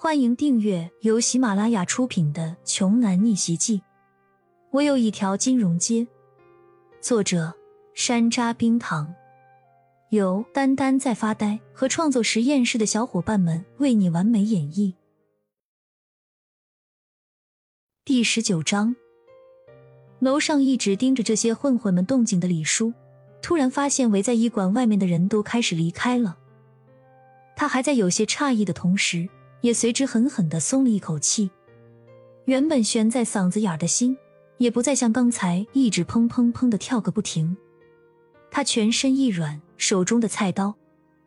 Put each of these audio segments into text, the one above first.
欢迎订阅由喜马拉雅出品的《穷男逆袭记》。我有一条金融街，作者山楂冰糖，由丹丹在发呆和创作实验室的小伙伴们为你完美演绎。第十九章，楼上一直盯着这些混混们动静的李叔，突然发现围在医馆外面的人都开始离开了。他还在有些诧异的同时。也随之狠狠的松了一口气，原本悬在嗓子眼的心，也不再像刚才一直砰砰砰的跳个不停。他全身一软，手中的菜刀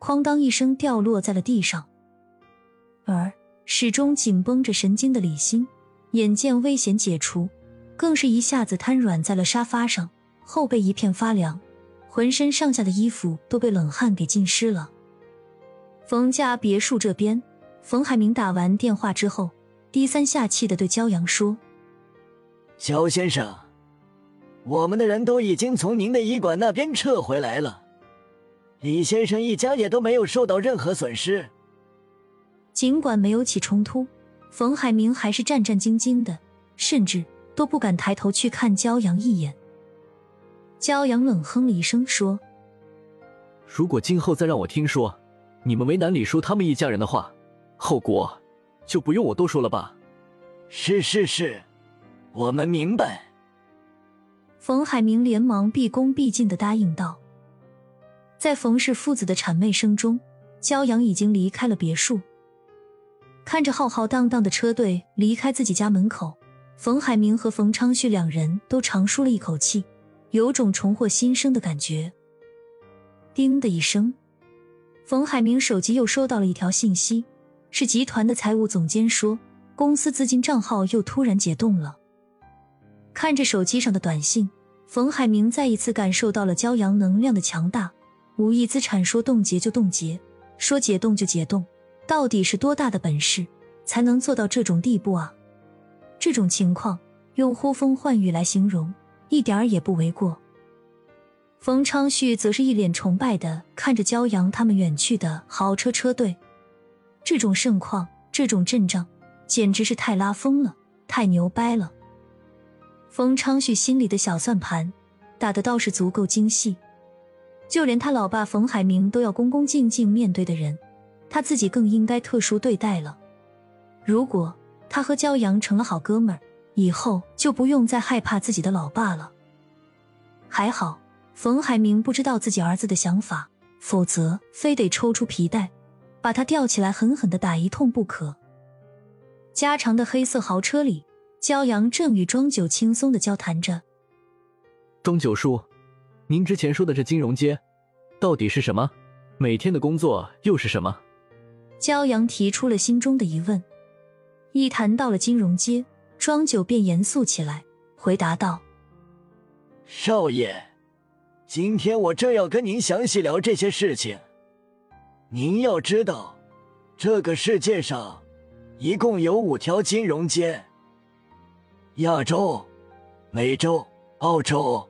哐当一声掉落在了地上。而始终紧绷着神经的李欣，眼见危险解除，更是一下子瘫软在了沙发上，后背一片发凉，浑身上下的衣服都被冷汗给浸湿了。冯家别墅这边。冯海明打完电话之后，低三下气的对焦阳说：“焦先生，我们的人都已经从您的医馆那边撤回来了，李先生一家也都没有受到任何损失。”尽管没有起冲突，冯海明还是战战兢兢的，甚至都不敢抬头去看焦阳一眼。焦阳冷哼了一声说：“如果今后再让我听说你们为难李叔他们一家人的话。”后果就不用我多说了吧。是是是，我们明白。冯海明连忙毕恭毕敬的答应道。在冯氏父子的谄媚声中，骄阳已经离开了别墅。看着浩浩荡荡的车队离开自己家门口，冯海明和冯昌旭两人都长舒了一口气，有种重获新生的感觉。叮的一声，冯海明手机又收到了一条信息。是集团的财务总监说，公司资金账号又突然解冻了。看着手机上的短信，冯海明再一次感受到了骄阳能量的强大。五亿资产说冻结就冻结，说解冻就解冻，到底是多大的本事才能做到这种地步啊？这种情况用呼风唤雨来形容，一点儿也不为过。冯昌旭则是一脸崇拜的看着骄阳他们远去的豪车车队。这种盛况，这种阵仗，简直是太拉风了，太牛掰了！冯昌旭心里的小算盘打的倒是足够精细，就连他老爸冯海明都要恭恭敬敬面对的人，他自己更应该特殊对待了。如果他和焦阳成了好哥们儿，以后就不用再害怕自己的老爸了。还好，冯海明不知道自己儿子的想法，否则非得抽出皮带。把他吊起来，狠狠的打一通不可。加长的黑色豪车里，骄阳正与庄九轻松的交谈着。庄九叔，您之前说的这金融街，到底是什么？每天的工作又是什么？骄阳提出了心中的疑问。一谈到了金融街，庄九便严肃起来，回答道：“少爷，今天我正要跟您详细聊这些事情。”您要知道，这个世界上一共有五条金融街：亚洲、美洲、澳洲、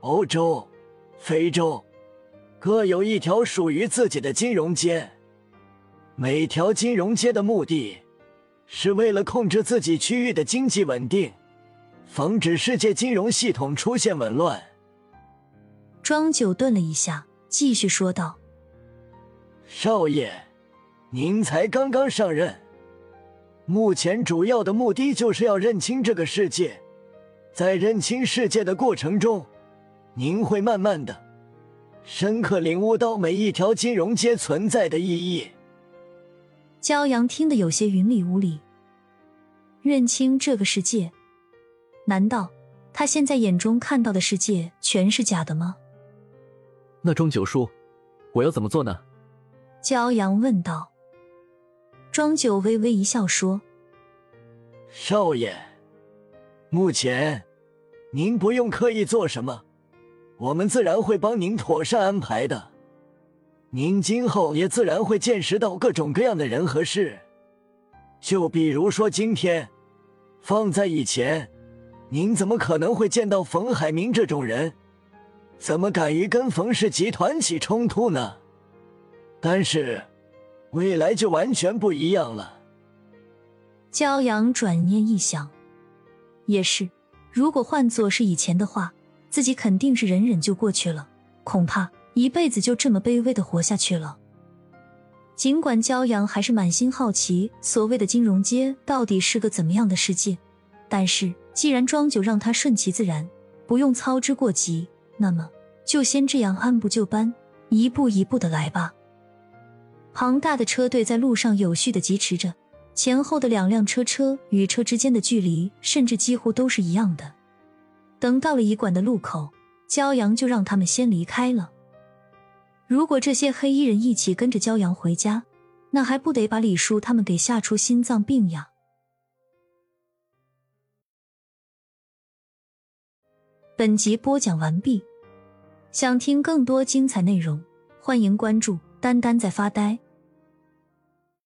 欧洲、非洲，各有一条属于自己的金融街。每条金融街的目的，是为了控制自己区域的经济稳定，防止世界金融系统出现紊乱。庄九顿了一下，继续说道。少爷，您才刚刚上任，目前主要的目的就是要认清这个世界。在认清世界的过程中，您会慢慢的、深刻领悟到每一条金融街存在的意义。骄阳听得有些云里雾里。认清这个世界，难道他现在眼中看到的世界全是假的吗？那庄九叔，我要怎么做呢？骄阳问道。庄九微微一笑说：“少爷，目前您不用刻意做什么，我们自然会帮您妥善安排的。您今后也自然会见识到各种各样的人和事。就比如说今天，放在以前，您怎么可能会见到冯海明这种人？怎么敢于跟冯氏集团起冲突呢？”但是，未来就完全不一样了。骄阳转念一想，也是，如果换做是以前的话，自己肯定是忍忍就过去了，恐怕一辈子就这么卑微的活下去了。尽管骄阳还是满心好奇，所谓的金融街到底是个怎么样的世界，但是既然庄九让他顺其自然，不用操之过急，那么就先这样按部就班，一步一步的来吧。庞大的车队在路上有序的疾驰着。前后的两辆车车与车之间的距离，甚至几乎都是一样的。等到了医馆的路口，骄阳就让他们先离开了。如果这些黑衣人一起跟着骄阳回家，那还不得把李叔他们给吓出心脏病呀？本集播讲完毕，想听更多精彩内容，欢迎关注“丹丹在发呆”。